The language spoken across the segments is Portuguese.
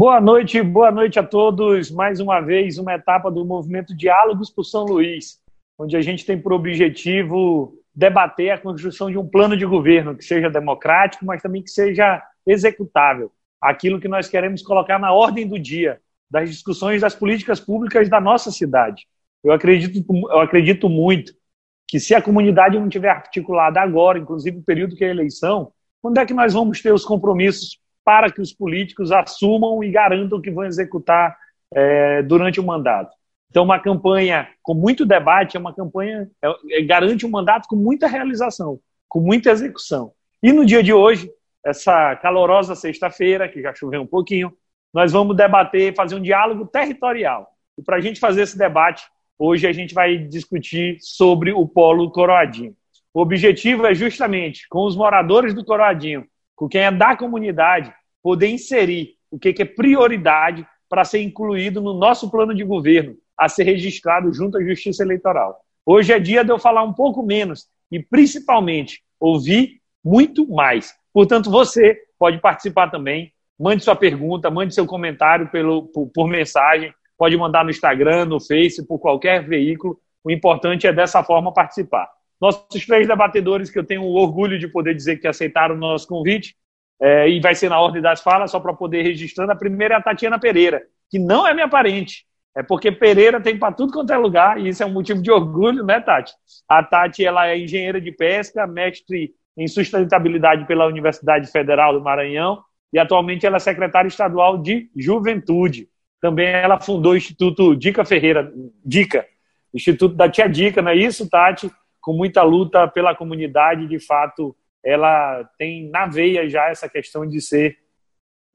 Boa noite, boa noite a todos. Mais uma vez, uma etapa do movimento Diálogos por São Luís, onde a gente tem por objetivo debater a construção de um plano de governo que seja democrático, mas também que seja executável. Aquilo que nós queremos colocar na ordem do dia das discussões das políticas públicas da nossa cidade. Eu acredito, eu acredito muito que se a comunidade não tiver articulada agora, inclusive no período que é a eleição, quando é que nós vamos ter os compromissos para que os políticos assumam e garantam que vão executar é, durante o mandato? Então, uma campanha com muito debate é uma campanha é, é, garante um mandato com muita realização, com muita execução. E no dia de hoje, essa calorosa sexta-feira, que já choveu um pouquinho, nós vamos debater, fazer um diálogo territorial. E para a gente fazer esse debate, hoje a gente vai discutir sobre o Polo Coroadinho. O objetivo é justamente, com os moradores do Coroadinho, com quem é da comunidade, poder inserir o que é prioridade para ser incluído no nosso plano de governo, a ser registrado junto à Justiça Eleitoral. Hoje é dia de eu falar um pouco menos e, principalmente, ouvir muito mais. Portanto, você pode participar também. Mande sua pergunta, mande seu comentário pelo, por, por mensagem. Pode mandar no Instagram, no Face, por qualquer veículo. O importante é dessa forma participar. Nossos três debatedores, que eu tenho o orgulho de poder dizer que aceitaram o nosso convite, é, e vai ser na ordem das falas, só para poder registrando. A primeira é a Tatiana Pereira, que não é minha parente, é porque Pereira tem para tudo quanto é lugar, e isso é um motivo de orgulho, né, Tati? A Tati ela é engenheira de pesca, mestre em sustentabilidade pela Universidade Federal do Maranhão, e atualmente ela é secretária estadual de Juventude. Também ela fundou o Instituto Dica Ferreira, Dica, Instituto da Tia Dica, não é isso, Tati? Com muita luta pela comunidade, de fato, ela tem na veia já essa questão de ser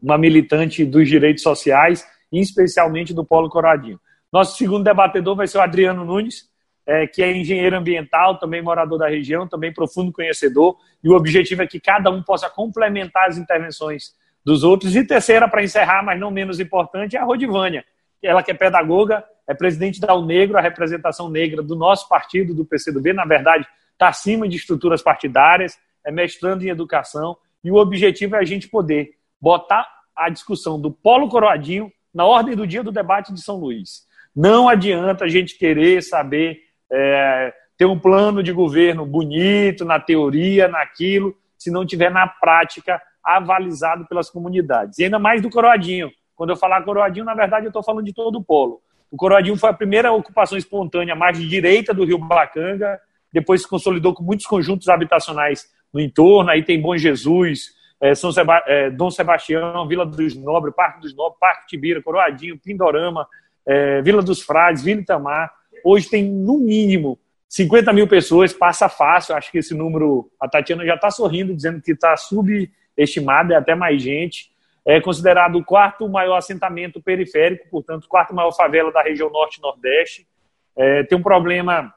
uma militante dos direitos sociais especialmente do Polo Coradinho. Nosso segundo debatedor vai ser o Adriano Nunes, é, que é engenheiro ambiental, também morador da região, também profundo conhecedor, e o objetivo é que cada um possa complementar as intervenções dos outros. E terceira, para encerrar, mas não menos importante, é a Rodivânia, ela que é pedagoga, é presidente da Unegro, a representação negra do nosso partido, do PCdoB, na verdade, está acima de estruturas partidárias, é mestrando em educação, e o objetivo é a gente poder botar a discussão do Polo Coroadinho na ordem do dia do debate de São Luís. Não adianta a gente querer saber é, ter um plano de governo bonito, na teoria, naquilo, se não tiver na prática avalizado pelas comunidades. E ainda mais do Coroadinho. Quando eu falar Coroadinho, na verdade, eu estou falando de todo o polo. O Coroadinho foi a primeira ocupação espontânea mais de direita do Rio Bacanga, depois se consolidou com muitos conjuntos habitacionais no entorno, aí tem Bom Jesus, é, São Seba é, Dom Sebastião, Vila dos Nobres, Parque dos Nobres, Parque Tibira, Coroadinho, Pindorama, é, Vila dos Frades, Vila Itamar. Hoje tem, no mínimo, 50 mil pessoas, passa fácil. Acho que esse número, a Tatiana já está sorrindo, dizendo que está subestimado, é até mais gente. É considerado o quarto maior assentamento periférico, portanto, quarto maior favela da região norte nordeste. É, tem um problema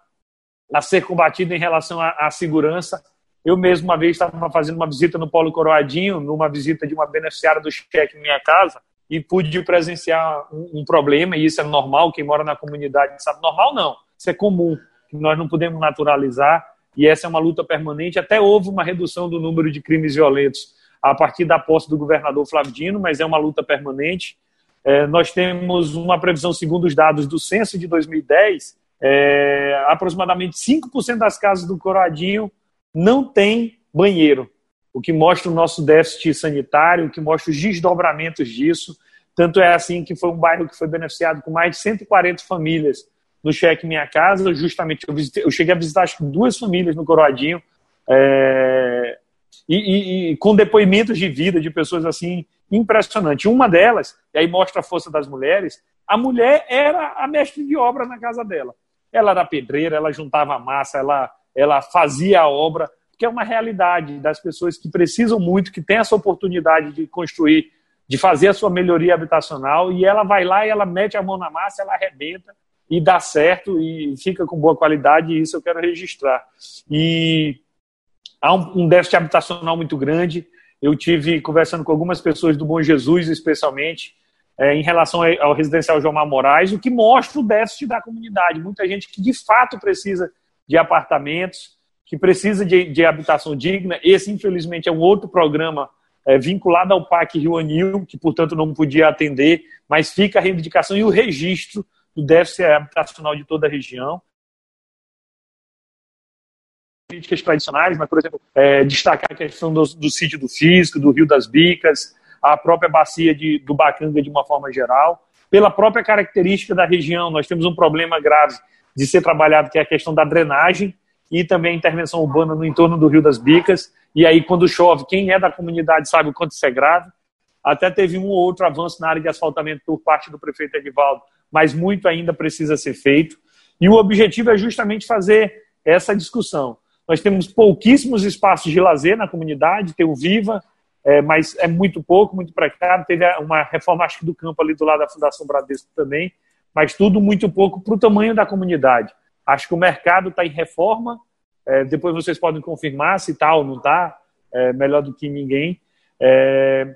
a ser combatido em relação à segurança eu mesmo uma vez estava fazendo uma visita no Polo Coroadinho, numa visita de uma beneficiária do cheque em minha casa, e pude presenciar um, um, problema, e isso é normal, quem mora na comunidade sabe. Normal não, isso é comum, nós não podemos naturalizar, e essa é uma luta permanente. Até houve uma redução do número de crimes violentos a partir da posse do governador Flávio Dino, mas é uma luta permanente. É, nós temos uma previsão, segundo os dados do censo de 2010, é, aproximadamente 5% das casas do Coroadinho não tem banheiro, o que mostra o nosso déficit sanitário, o que mostra os desdobramentos disso. Tanto é assim que foi um bairro que foi beneficiado com mais de 140 famílias no Cheque Minha Casa. Justamente, eu, visitei, eu cheguei a visitar acho que duas famílias no Coroadinho, é, e, e, e, com depoimentos de vida de pessoas assim impressionante. Uma delas, e aí mostra a força das mulheres, a mulher era a mestre de obra na casa dela. Ela era pedreira, ela juntava massa, ela ela fazia a obra, que é uma realidade das pessoas que precisam muito, que têm essa oportunidade de construir, de fazer a sua melhoria habitacional, e ela vai lá e ela mete a mão na massa, ela arrebenta e dá certo e fica com boa qualidade, e isso eu quero registrar. E há um, déficit habitacional muito grande. Eu tive conversando com algumas pessoas do Bom Jesus, especialmente, é, em relação ao residencial João Moraes, o que mostra o déficit da comunidade. Muita gente que de fato precisa de apartamentos, que precisa de, de habitação digna. Esse, infelizmente, é um outro programa é, vinculada ao PAC Rio Anil, que, portanto, não podia atender, mas fica a reivindicação e o registro do déficit habitacional de toda a região. Políticas tradicionais, mas, por exemplo, é, destacar a questão do, do sítio do Físico, do Rio das Bicas, a própria bacia de, do Bacanga de uma forma geral. Pela própria característica da região, nós temos um problema grave de ser trabalhado, que é a questão da drenagem e também a intervenção urbana no entorno do Rio das Bicas. E aí, quando chove, quem é da comunidade sabe o quanto isso é grave. Até teve um ou outro avanço na área de asfaltamento por parte do prefeito Edivaldo, mas muito ainda precisa ser feito. E o objetivo é justamente fazer essa discussão. Nós temos pouquíssimos espaços de lazer na comunidade, tem o Viva, é, mas é muito pouco, muito precário. Teve uma reforma, acho que do campo ali do lado da Fundação Bradesco também, mas tudo muito pouco para o tamanho da comunidade. Acho que o mercado está em reforma, é, depois vocês podem confirmar se está ou não está, é, melhor do que ninguém. É,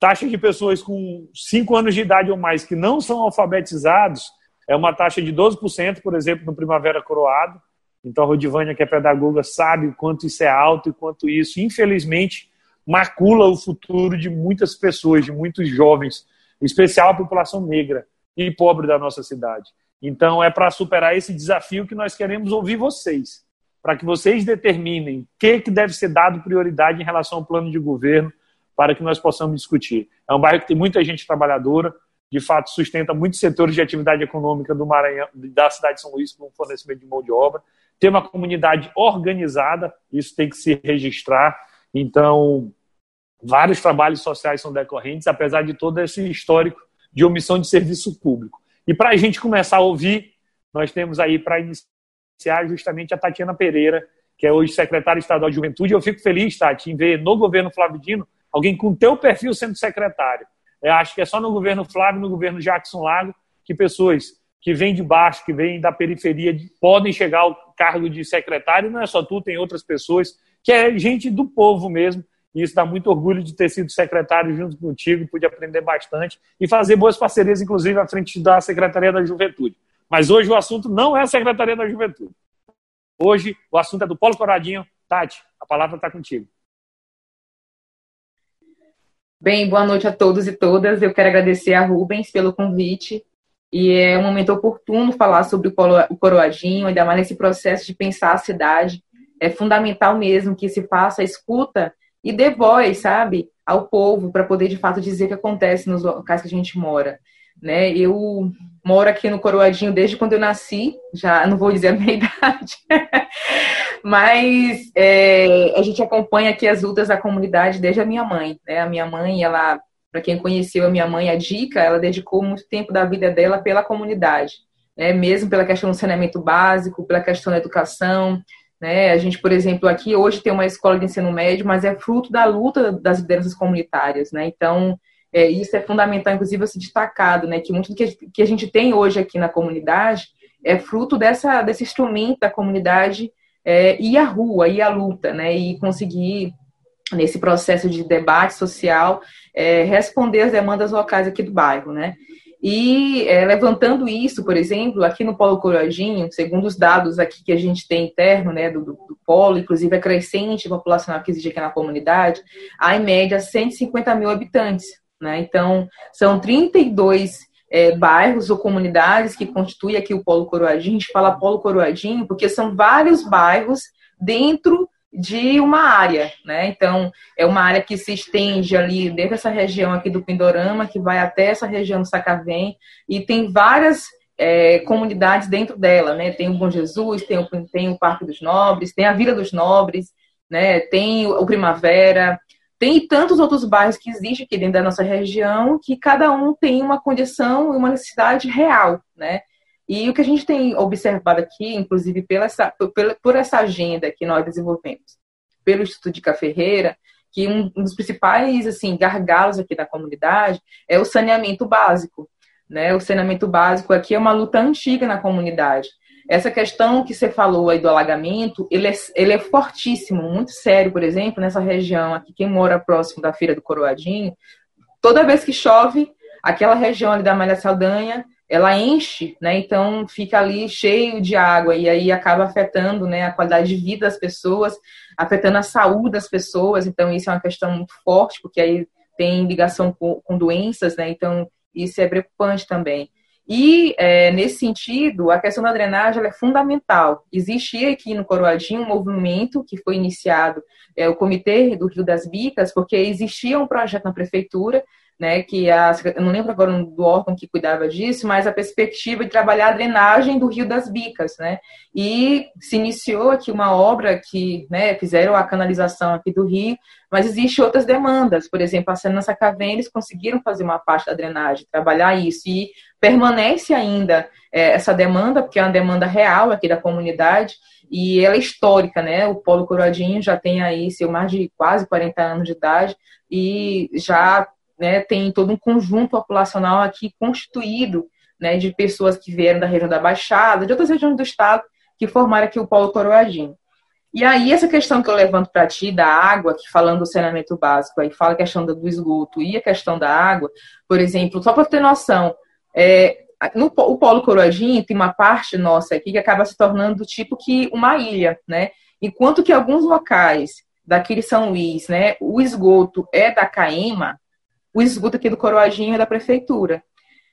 taxa de pessoas com 5 anos de idade ou mais que não são alfabetizados é uma taxa de 12%, por exemplo, no Primavera Coroado. Então, a Rodivânia, que é pedagoga, sabe o quanto isso é alto e quanto isso, infelizmente, macula o futuro de muitas pessoas, de muitos jovens, em especial a população negra e pobre da nossa cidade. Então, é para superar esse desafio que nós queremos ouvir vocês, para que vocês determinem o que, que deve ser dado prioridade em relação ao plano de governo, para que nós possamos discutir. É um bairro que tem muita gente trabalhadora, de fato sustenta muitos setores de atividade econômica do Maranhão, da cidade de São Luís, com fornecimento de mão de obra. Tem uma comunidade organizada, isso tem que se registrar. Então, vários trabalhos sociais são decorrentes, apesar de todo esse histórico de omissão de serviço público. E para a gente começar a ouvir, nós temos aí para iniciar justamente a Tatiana Pereira, que é hoje secretária estadual de Juventude. Eu fico feliz, Tati, em ver no governo Flávio Dino alguém com teu perfil sendo secretário. Eu acho que é só no governo Flávio, no governo Jackson Lago, que pessoas que vêm de baixo, que vêm da periferia, podem chegar ao cargo de secretário. Não é só tu, tem outras pessoas, que é gente do povo mesmo, e isso dá muito orgulho de ter sido secretário junto contigo, pude aprender bastante e fazer boas parcerias, inclusive, à frente da Secretaria da Juventude. Mas hoje o assunto não é a Secretaria da Juventude. Hoje o assunto é do Polo Coradinho. Tati, a palavra está contigo. Bem, boa noite a todos e todas. Eu quero agradecer a Rubens pelo convite. E é um momento oportuno falar sobre o Coroadinho, ainda mais nesse processo de pensar a cidade. É fundamental mesmo que se faça a escuta e dê voz, sabe, ao povo para poder de fato dizer o que acontece nos locais que a gente mora. Né? Eu moro aqui no Coroadinho desde quando eu nasci, já não vou dizer a minha idade, mas é, a gente acompanha aqui as lutas da comunidade desde a minha mãe. Né? A minha mãe, ela, para quem conheceu a minha mãe, a Dica, ela dedicou muito tempo da vida dela pela comunidade, né? mesmo pela questão do saneamento básico, pela questão da educação, né? A gente, por exemplo, aqui hoje tem uma escola de ensino médio, mas é fruto da luta das lideranças comunitárias. Né? Então, é, isso é fundamental, inclusive, ser destacado, né? que muito do que a gente tem hoje aqui na comunidade é fruto dessa, desse instrumento da comunidade é, ir à rua, ir à luta, né? e conseguir, nesse processo de debate social, é, responder às demandas locais aqui do bairro. Né? E é, levantando isso, por exemplo, aqui no Polo Coroadinho, segundo os dados aqui que a gente tem interno né, do, do Polo, inclusive a crescente populacional que existe aqui na comunidade, há em média 150 mil habitantes. Né? Então, são 32 é, bairros ou comunidades que constituem aqui o Polo Coroadinho. A gente fala Polo Coroadinho porque são vários bairros dentro de uma área, né? Então, é uma área que se estende ali dentro dessa região aqui do Pindorama, que vai até essa região do Sacavém, e tem várias é, comunidades dentro dela, né? Tem o Bom Jesus, tem o, tem o Parque dos Nobres, tem a Vila dos Nobres, né? Tem o Primavera, tem tantos outros bairros que existem aqui dentro da nossa região que cada um tem uma condição e uma necessidade real, né? E o que a gente tem observado aqui, inclusive pela essa, por, por essa agenda que nós desenvolvemos pelo Instituto de Caferreira, que um, um dos principais assim gargalos aqui da comunidade é o saneamento básico. Né? O saneamento básico aqui é uma luta antiga na comunidade. Essa questão que você falou aí do alagamento, ele é, ele é fortíssimo, muito sério, por exemplo, nessa região aqui, quem mora próximo da Feira do Coroadinho, toda vez que chove, aquela região ali da Malha Saldanha ela enche, né? Então fica ali cheio de água e aí acaba afetando, né, a qualidade de vida das pessoas, afetando a saúde das pessoas. Então isso é uma questão muito forte, porque aí tem ligação com, com doenças, né? Então isso é preocupante também. E, é, nesse sentido, a questão da drenagem é fundamental. Existia aqui no Coroadinho um movimento que foi iniciado, é, o Comitê do Rio das Bicas, porque existia um projeto na prefeitura né, que a, eu não lembro agora do órgão que cuidava disso, mas a perspectiva de trabalhar a drenagem do Rio das Bicas, né, e se iniciou aqui uma obra que, né, fizeram a canalização aqui do Rio, mas existem outras demandas, por exemplo, a Senança Cavém, eles conseguiram fazer uma parte da drenagem, trabalhar isso, e permanece ainda é, essa demanda, porque é uma demanda real aqui da comunidade, e ela é histórica, né, o Polo Coroadinho já tem aí seu mais de quase 40 anos de idade, e já né, tem todo um conjunto populacional aqui constituído né, de pessoas que vieram da região da Baixada, de outras regiões do estado, que formaram aqui o Polo Coroadinho. E aí, essa questão que eu levanto para ti da água, que falando do saneamento básico, aí fala a questão do esgoto e a questão da água, por exemplo, só para ter noção, é, no o Polo Coroadinho tem uma parte nossa aqui que acaba se tornando tipo que uma ilha, né? Enquanto que alguns locais daqui de São Luís, né, o esgoto é da CAEMA, o esgoto aqui do Coroadinho é da prefeitura.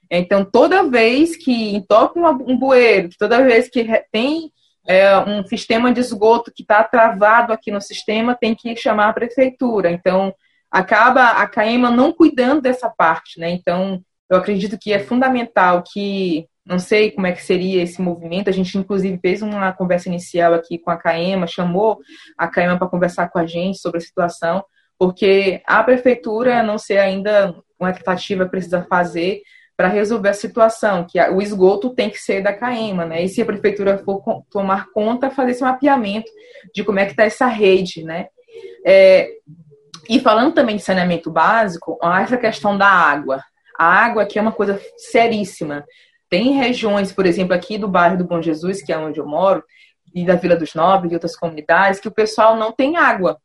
Então, toda vez que entope um bueiro, toda vez que tem é, um sistema de esgoto que está travado aqui no sistema, tem que chamar a prefeitura. Então, acaba a CAEMA não cuidando dessa parte, né? Então, eu acredito que é fundamental que, não sei como é que seria esse movimento, a gente inclusive fez uma conversa inicial aqui com a CAEMA, chamou a CAEMA para conversar com a gente sobre a situação, porque a prefeitura, não sei ainda uma tentativa precisa fazer para resolver a situação, que o esgoto tem que ser da CAEMA, né? E se a prefeitura for tomar conta, fazer esse mapeamento de como é que está essa rede, né? É, e falando também de saneamento básico, essa questão da água. A água aqui é uma coisa seríssima. Tem regiões, por exemplo, aqui do bairro do Bom Jesus, que é onde eu moro, e da Vila dos Nobres e outras comunidades, que o pessoal não tem água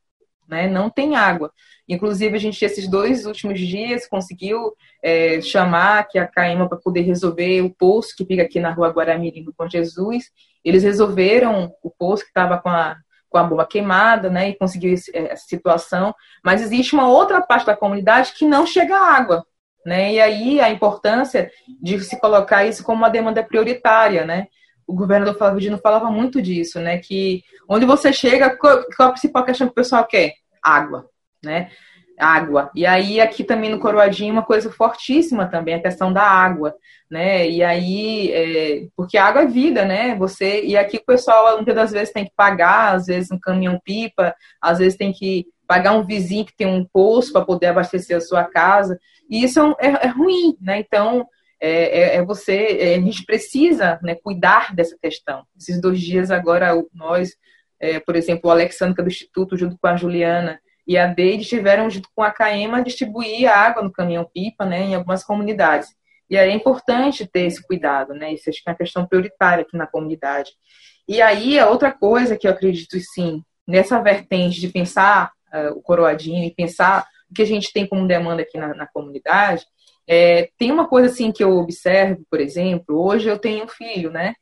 né? Não tem água. Inclusive, a gente, esses dois últimos dias, conseguiu é, chamar aqui a CAIMA para poder resolver o poço que fica aqui na rua Guaramirim Bom Jesus. Eles resolveram o poço que estava com a, com a bomba queimada, né? E conseguiu é, essa situação. Mas existe uma outra parte da comunidade que não chega água, né? E aí a importância de se colocar isso como uma demanda prioritária, né? O governador Flávio Dino falava muito disso, né? Que onde você chega, qual, a principal questão que o pessoal quer? Água, né? Água. E aí, aqui também no Coroadinho, uma coisa fortíssima também, a questão da água, né? E aí, é, porque água é vida, né? Você, e aqui o pessoal, muitas das vezes, tem que pagar, às vezes, um caminhão-pipa, às vezes tem que pagar um vizinho que tem um poço para poder abastecer a sua casa. E isso é, é, é ruim, né? Então, é, é, é você, é, a gente precisa né, cuidar dessa questão. Esses dois dias agora, nós, é, por exemplo, o Alexandre do Instituto, junto com a Juliana e a Deide, estiveram junto com a CAEMA distribuir água no caminhão-pipa né, em algumas comunidades. E aí é importante ter esse cuidado, né? Isso acho que é uma questão prioritária aqui na comunidade. E aí, a outra coisa que eu acredito, sim, nessa vertente de pensar uh, o coroadinho e pensar o que a gente tem como demanda aqui na, na comunidade, é, tem uma coisa assim que eu observo, por exemplo, hoje eu tenho um filho, né?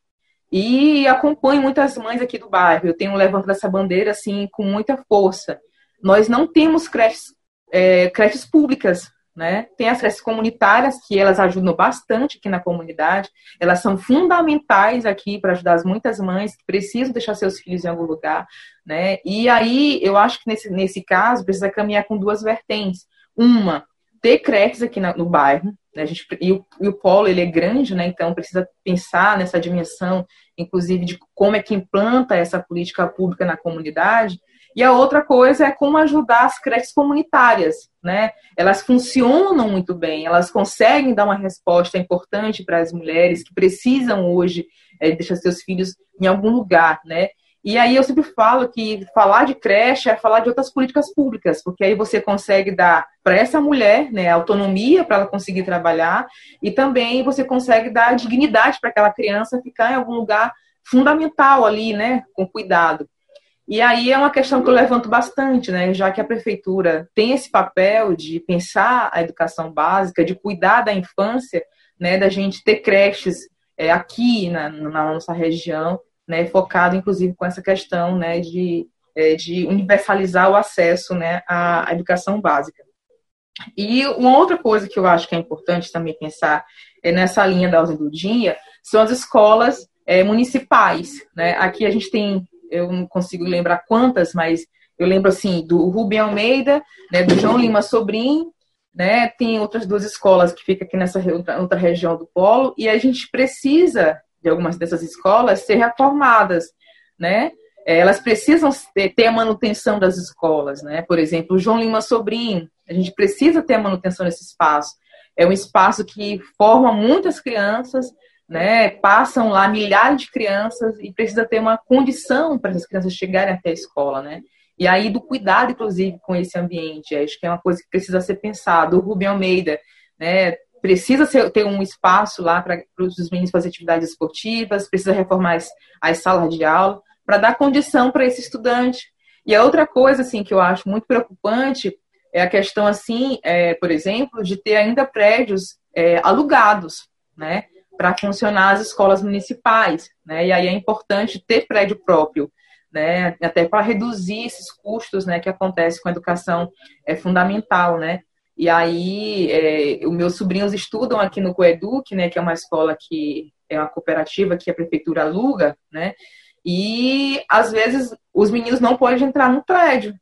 E acompanho muitas mães aqui do bairro. Eu tenho levantado essa bandeira assim com muita força. Nós não temos creches, é, creches públicas, né? Tem as creches comunitárias que elas ajudam bastante aqui na comunidade. Elas são fundamentais aqui para ajudar as muitas mães que precisam deixar seus filhos em algum lugar, né? E aí eu acho que nesse, nesse caso precisa caminhar com duas vertentes. Uma, ter creches aqui no bairro. Né? A gente, e, o, e o polo ele é grande, né? então precisa pensar nessa dimensão, inclusive, de como é que implanta essa política pública na comunidade. E a outra coisa é como ajudar as creches comunitárias, né? Elas funcionam muito bem, elas conseguem dar uma resposta importante para as mulheres que precisam hoje é, deixar seus filhos em algum lugar, né? E aí eu sempre falo que falar de creche é falar de outras políticas públicas, porque aí você consegue dar para essa mulher né, autonomia para ela conseguir trabalhar e também você consegue dar dignidade para aquela criança ficar em algum lugar fundamental ali, né, com cuidado. E aí é uma questão que eu levanto bastante, né, já que a prefeitura tem esse papel de pensar a educação básica, de cuidar da infância, né, da gente ter creches é, aqui na, na, nossa região, né, focado inclusive com essa questão, né, de, é, de universalizar o acesso, né, à, educação básica. E uma outra coisa que eu acho que é importante também pensar é nessa linha da ordem do dia são as escolas é, municipais, né? Aqui a gente tem, eu não consigo lembrar quantas, mas eu lembro assim do Rubem Almeida, né, do João Lima Sobrinho, né? Tem outras duas escolas que ficam aqui nessa outra região do polo e a gente precisa de algumas dessas escolas ser reformadas, né? É, elas precisam ter a manutenção das escolas, né? Por exemplo, o João Lima Sobrinho, a gente precisa ter a manutenção desse espaço. É um espaço que forma muitas crianças, né? Passam lá milhares de crianças e precisa ter uma condição para essas crianças chegarem até a escola, né? E aí do cuidado, inclusive, com esse ambiente. Acho que é uma coisa que precisa ser pensada. O Rubem Almeida, né? Precisa ser, ter um espaço lá para os meninos fazer atividades esportivas, precisa reformar as, as salas de aula para dar condição para esse estudante. E a outra coisa, assim, que eu acho muito preocupante é a questão, assim, é, por exemplo, de ter ainda prédios é, alugados, né? Para funcionar as escolas municipais, né? E aí é importante ter prédio próprio né? Até para reduzir esses custos, né, que acontecem com a educação é fundamental, né? E aí, é, os meus sobrinhos estudam aqui no Coeduc, né, que é uma escola que é uma cooperativa que a prefeitura aluga, né? E às vezes os meninos não podem entrar no prédio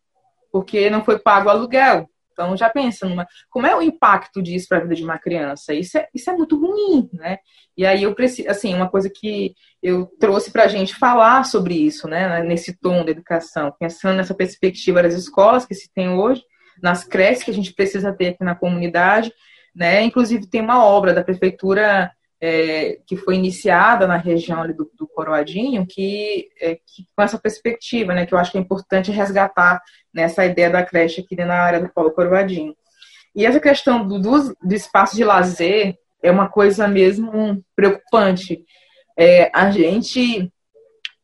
porque não foi pago o aluguel. Então já pensa numa, como é o impacto disso para a vida de uma criança? Isso é, isso é muito ruim, né? E aí eu preciso, assim, uma coisa que eu trouxe para a gente falar sobre isso, né, nesse tom da educação, pensando nessa perspectiva das escolas que se tem hoje, nas creches que a gente precisa ter aqui na comunidade, né, inclusive tem uma obra da prefeitura é, que foi iniciada na região do, do Coroadinho, que, é, que, com essa perspectiva, né, que eu acho que é importante resgatar nessa ideia da creche aqui na área do Polo Coroadinho. E essa questão do, do, do espaço de lazer, é uma coisa mesmo preocupante. É, a gente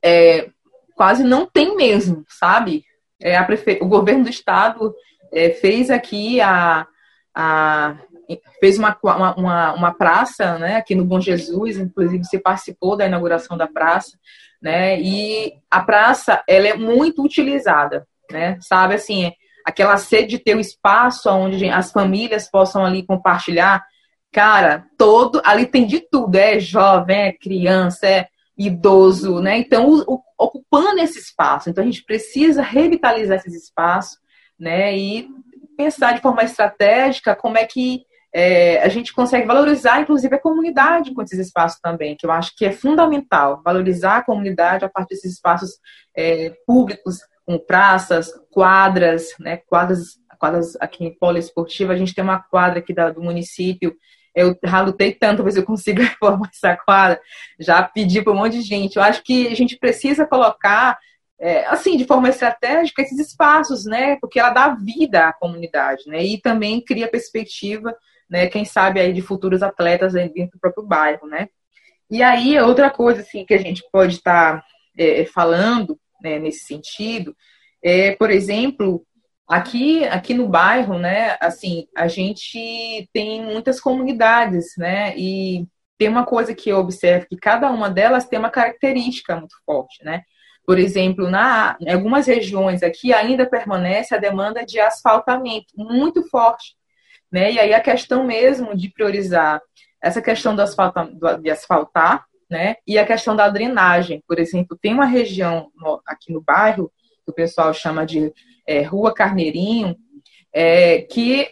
é, quase não tem mesmo, sabe? É, a prefe... O governo do estado é, fez aqui a, a fez uma, uma, uma, praça né, aqui no Bom Jesus, inclusive você participou da inauguração da praça, né? E a praça ela é muito utilizada, né? Sabe assim, aquela sede de ter um espaço onde as famílias possam ali compartilhar Cara, todo ali tem de tudo, é jovem, é criança, é idoso, né? Então, o, ocupando esse espaço. Então, a gente precisa revitalizar esses espaços, né? E pensar de forma estratégica como é que é, a gente consegue valorizar, inclusive, a comunidade com esses espaços também, que eu acho que é fundamental. Valorizar a comunidade a partir desses espaços é, públicos, com praças, quadras, né? Quadras, quadras aqui em Poliesportiva, a gente tem uma quadra aqui da, do município eu lutei tanto para ver se eu consigo reformar essa quadra. Já pedi para um monte de gente. Eu acho que a gente precisa colocar, é, assim, de forma estratégica, esses espaços, né? Porque ela dá vida à comunidade, né? E também cria perspectiva, né? Quem sabe aí de futuros atletas dentro do próprio bairro, né? E aí, outra coisa, assim, que a gente pode estar tá, é, falando né, nesse sentido é, por exemplo, Aqui, aqui no bairro, né, assim, a gente tem muitas comunidades, né, e tem uma coisa que eu observo que cada uma delas tem uma característica muito forte, né? Por exemplo, na, em algumas regiões aqui ainda permanece a demanda de asfaltamento muito forte, né? E aí a questão mesmo de priorizar essa questão do asfalta, de asfaltar, né? E a questão da drenagem, por exemplo, tem uma região aqui no bairro que o pessoal chama de é, Rua Carneirinho, é, que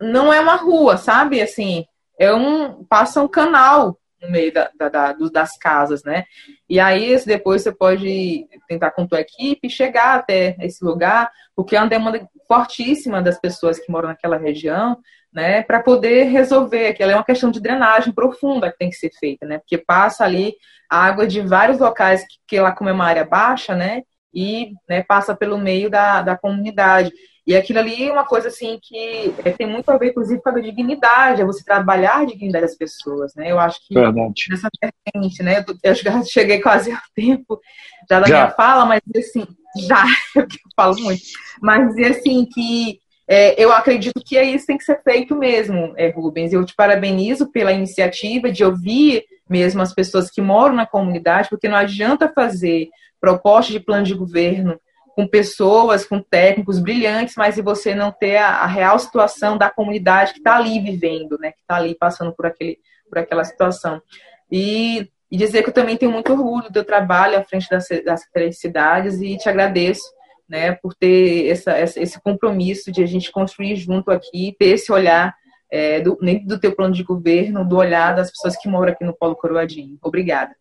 não é uma rua, sabe? Assim, é um passa um canal no meio da, da, da, das casas, né? E aí depois você pode tentar com tua equipe chegar até esse lugar, porque é uma demanda fortíssima das pessoas que moram naquela região, né? Para poder resolver, que ela é uma questão de drenagem profunda que tem que ser feita, né? Porque passa ali água de vários locais que, que lá como é uma área baixa, né? e né, passa pelo meio da, da comunidade. E aquilo ali é uma coisa assim que é, tem muito a ver, inclusive, com a dignidade, é você trabalhar a dignidade das pessoas, né? Eu acho que Verdade. nessa vertente, né? Eu já cheguei quase ao tempo já da já. minha fala, mas assim, já, eu falo muito, mas dizer assim que é, eu acredito que é isso que tem que ser feito mesmo, é, Rubens. Eu te parabenizo pela iniciativa de ouvir mesmo as pessoas que moram na comunidade, porque não adianta fazer proposta de plano de governo com pessoas, com técnicos brilhantes, mas se você não ter a, a real situação da comunidade que está ali vivendo, né, que está ali passando por, aquele, por aquela situação. E, e, dizer que eu também tenho muito orgulho do teu trabalho à frente das, das Cidades e te agradeço né, por ter essa, esse compromisso de a gente construir junto aqui, ter esse olhar é, do, dentro do teu plano de governo, do olhar das pessoas que moram aqui no Polo Coroadinho. Obrigada.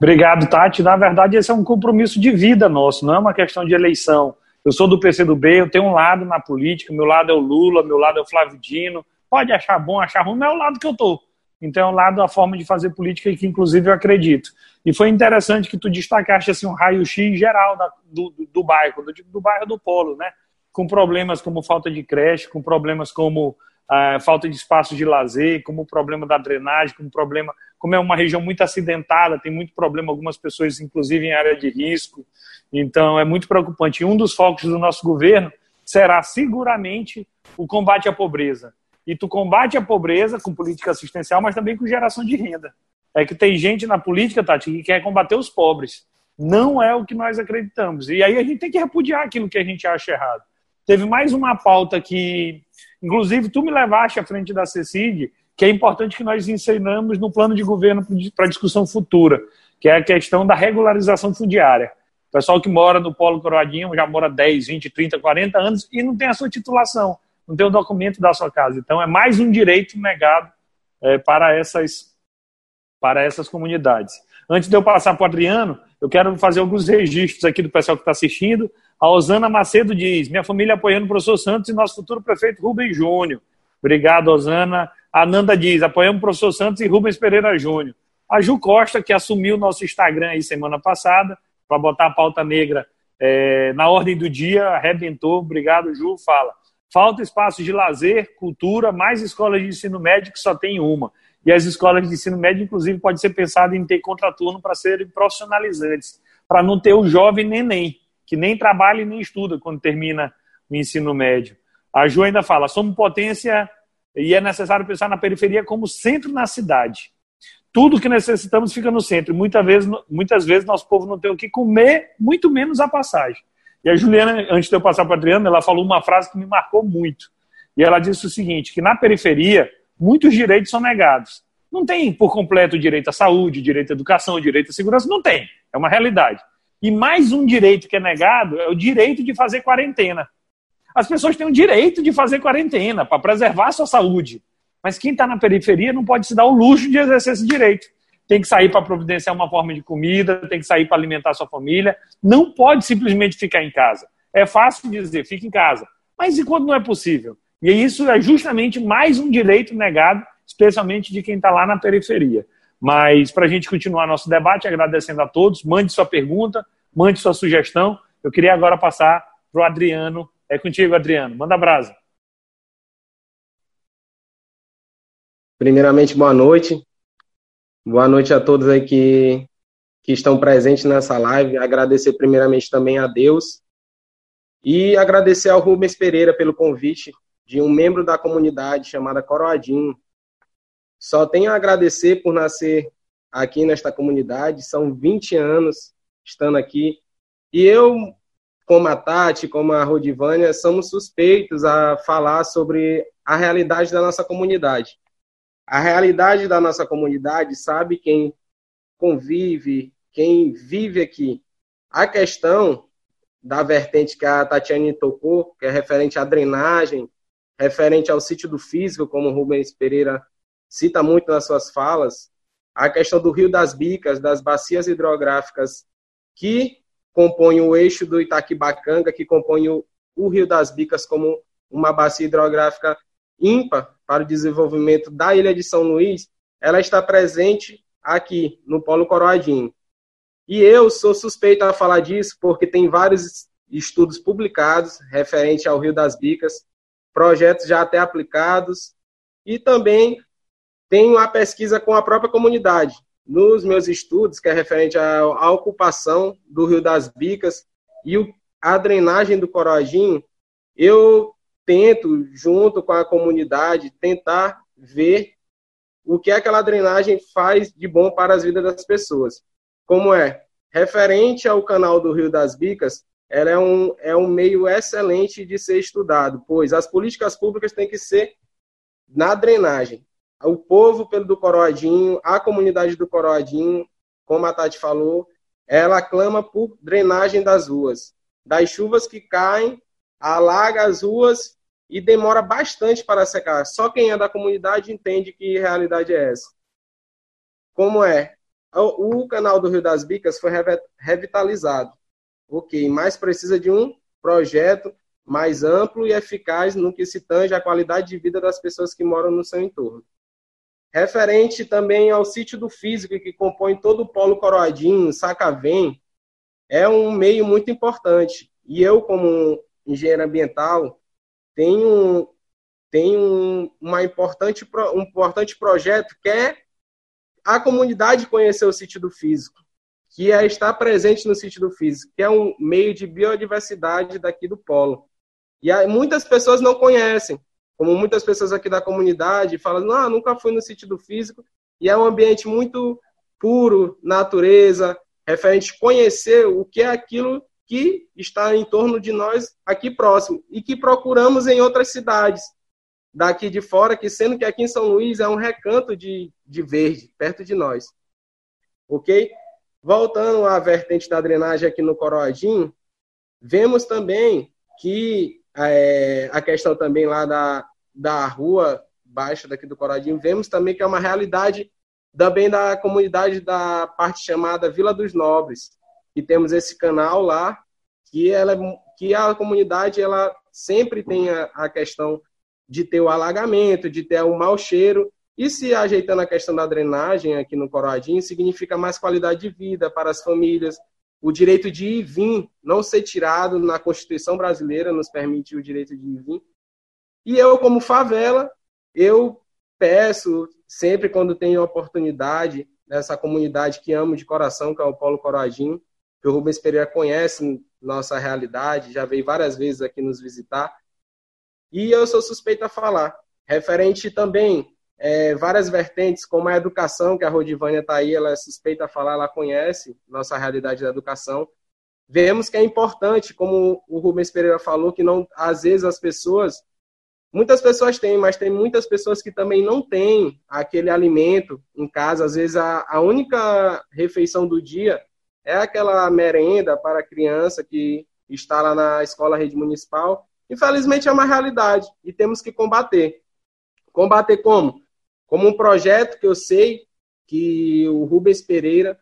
Obrigado, Tati. Na verdade, esse é um compromisso de vida nosso, não é uma questão de eleição. Eu sou do PCdoB, eu tenho um lado na política, meu lado é o Lula, meu lado é o Flávio Dino. Pode achar bom, achar ruim, mas é o lado que eu tô. Então é o lado, a forma de fazer política que, inclusive, eu acredito. E foi interessante que tu destacaste assim, um raio-x geral da, do, do, do, bairro, do, bairro do Polo, né? Com problemas como falta de creche, com problemas como ah, falta de espaço de lazer, como o problema da drenagem, como problema, como é uma região muito acidentada, tem muito problema, algumas pessoas, inclusive, em área de risco. Então, é muito preocupante. E um dos focos do nosso governo será seguramente o combate à pobreza. E tu combate a pobreza com política assistencial, mas também com geração de renda. É que tem gente na política, Tati, que quer combater os pobres. Não é o que nós acreditamos. E aí a gente tem que repudiar aquilo que a gente acha errado. Teve mais uma pauta que, inclusive, tu me levaste à frente da CECID, que é importante que nós ensinamos no plano de governo para discussão futura, que é a questão da regularização fundiária. O pessoal que mora no Polo Coroadinho já mora 10, 20, 30, 40 anos e não tem a sua titulação, não tem o documento da sua casa. Então, é mais um direito negado é, para essas para essas comunidades. Antes de eu passar para o Adriano, eu quero fazer alguns registros aqui do pessoal que está assistindo. A Osana Macedo diz: Minha família apoiando o professor Santos e nosso futuro prefeito Rubens Júnior. Obrigado, Osana. A Nanda diz: Apoiamos o professor Santos e Rubens Pereira Júnior. A Ju Costa, que assumiu o nosso Instagram aí semana passada, para botar a pauta negra é, na ordem do dia, arrebentou. Obrigado, Ju. Fala. Falta espaço de lazer, cultura, mais escolas de ensino médio que só tem uma. E as escolas de ensino médio, inclusive, pode ser pensado em ter contraturno para serem profissionalizantes, para não ter o jovem neném, que nem trabalha e nem estuda quando termina o ensino médio. A Ju ainda fala, somos potência e é necessário pensar na periferia como centro na cidade. Tudo que necessitamos fica no centro. Muitas vezes, muitas vezes nosso povo não tem o que comer, muito menos a passagem. E a Juliana, antes de eu passar para a Adriana, ela falou uma frase que me marcou muito. E ela disse o seguinte, que na periferia muitos direitos são negados. Não tem por completo direito à saúde, direito à educação, direito à segurança, não tem. É uma realidade. E mais um direito que é negado é o direito de fazer quarentena. As pessoas têm o direito de fazer quarentena para preservar a sua saúde. Mas quem está na periferia não pode se dar o luxo de exercer esse direito. Tem que sair para providenciar uma forma de comida, tem que sair para alimentar sua família. Não pode simplesmente ficar em casa. É fácil dizer, fique em casa. Mas e quando não é possível? E isso é justamente mais um direito negado, especialmente de quem está lá na periferia. Mas para a gente continuar nosso debate, agradecendo a todos, mande sua pergunta, mande sua sugestão. Eu queria agora passar para o Adriano. É contigo, Adriano. Manda brasa. Primeiramente, boa noite. Boa noite a todos aí que, que estão presentes nessa live. Agradecer primeiramente também a Deus e agradecer ao Rubens Pereira pelo convite de um membro da comunidade chamada Coroadinho. Só tenho a agradecer por nascer aqui nesta comunidade, são 20 anos estando aqui. E eu, como a Tati, como a Rodivânia, somos suspeitos a falar sobre a realidade da nossa comunidade. A realidade da nossa comunidade sabe quem convive, quem vive aqui. A questão da vertente que a Tatiane tocou, que é referente à drenagem, referente ao sítio do físico, como o Rubens Pereira cita muito nas suas falas, a questão do Rio das Bicas, das bacias hidrográficas que compõem o eixo do Itaquibacanga, que compõem o, o Rio das Bicas como uma bacia hidrográfica ímpar para o desenvolvimento da ilha de São Luís, ela está presente aqui no Polo Coroadinho. E eu sou suspeito a falar disso porque tem vários estudos publicados referente ao Rio das Bicas, projetos já até aplicados, e também tenho a pesquisa com a própria comunidade. Nos meus estudos, que é referente à, à ocupação do Rio das Bicas e o, a drenagem do Coroadinho, eu tento, junto com a comunidade, tentar ver o que aquela drenagem faz de bom para as vidas das pessoas. Como é? Referente ao canal do Rio das Bicas, ela é um, é um meio excelente de ser estudado, pois as políticas públicas têm que ser na drenagem. O povo pelo do Coroadinho, a comunidade do Coroadinho, como a Tati falou, ela clama por drenagem das ruas. Das chuvas que caem, alaga as ruas e demora bastante para secar. Só quem é da comunidade entende que realidade é essa. Como é? O, canal do Rio das Bicas foi revitalizado. Ok, mas precisa de um projeto mais amplo e eficaz no que se tange à qualidade de vida das pessoas que moram no seu entorno. Referente também ao sítio do físico, que compõe todo o polo Coroadinho, Sacavém, é um meio muito importante. E eu, como engenheiro ambiental, tenho, tenho uma importante, um importante projeto que é a comunidade conhecer o sítio do físico, que é estar presente no sítio do físico, que é um meio de biodiversidade daqui do polo. E muitas pessoas não conhecem, como muitas pessoas aqui da comunidade falam, não, ah, nunca fui no sítio do físico, e é um ambiente muito puro, natureza, referente conhecer o que é aquilo que está em torno de nós aqui próximo e que procuramos em outras cidades daqui de fora, que sendo que aqui em São Luís é um recanto de, de verde, perto de nós. Ok? Voltando à vertente da drenagem aqui no Coroadinho, vemos também que é, a questão também lá da, da rua baixa daqui do Coroadinho, vemos também que é uma realidade também da comunidade da parte chamada Vila dos Nobres, que temos esse canal lá, que, ela, que a comunidade ela sempre tem a, a questão de ter o alagamento, de ter o mau cheiro, e se ajeitando a questão da drenagem aqui no Coroadinho, significa mais qualidade de vida para as famílias, o direito de ir e vir não ser tirado na Constituição brasileira, nos permite o direito de ir e vir. E eu, como favela, eu peço, sempre quando tenho oportunidade, nessa comunidade que amo de coração, que é o Paulo Coroadinho, que o Rubens Pereira conhece nossa realidade, já veio várias vezes aqui nos visitar. E eu sou suspeito a falar. Referente também é, várias vertentes, como a educação, que a Rodivânia está aí, ela é suspeita a falar, ela conhece nossa realidade da educação. Vemos que é importante, como o Rubens Pereira falou, que não, às vezes as pessoas, muitas pessoas têm, mas tem muitas pessoas que também não têm aquele alimento em casa. Às vezes a, a única refeição do dia é aquela merenda para a criança que está lá na escola rede municipal. Infelizmente é uma realidade e temos que combater. Combater como? Como um projeto que eu sei que o Rubens Pereira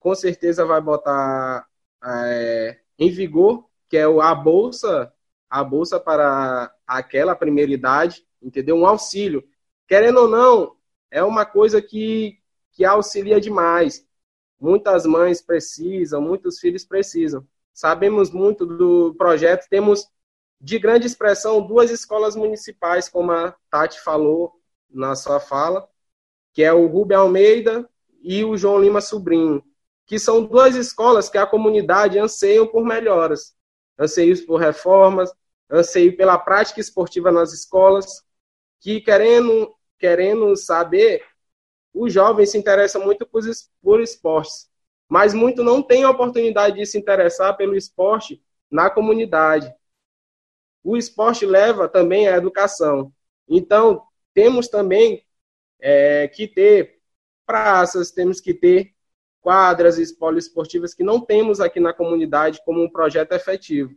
com certeza vai botar é, em vigor, que é a bolsa, a bolsa para aquela primeira idade, entendeu? Um auxílio. Querendo ou não, é uma coisa que, que auxilia demais. Muitas mães precisam, muitos filhos precisam. Sabemos muito do projeto, temos de grande expressão duas escolas municipais, como a Tati falou na sua fala, que é o Rubem Almeida e o João Lima Sobrinho, que são duas escolas que a comunidade anseia por melhoras, anseios por reformas, anseio pela prática esportiva nas escolas, que querendo, querendo saber os jovens se interessam muito por, por esportes, mas muito não têm a oportunidade de se interessar pelo esporte na comunidade. O esporte leva também à educação. Então, temos também é, que ter praças, temos que ter quadras e poliesportivas que não temos aqui na comunidade como um projeto efetivo.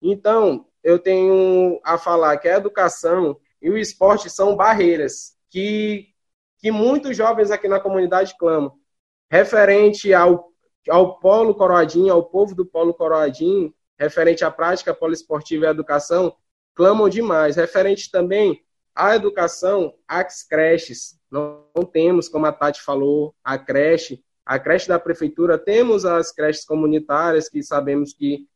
Então, eu tenho a falar que a educação e o esporte são barreiras que que muitos jovens aqui na comunidade clamam, referente ao, ao Polo Coroadinho, ao povo do Polo Coroadinho, referente à prática poliesportiva e à educação, clamam demais. Referente também à educação, às creches. Não, não temos, como a Tati falou, a creche. A creche da prefeitura, temos as creches comunitárias, que sabemos que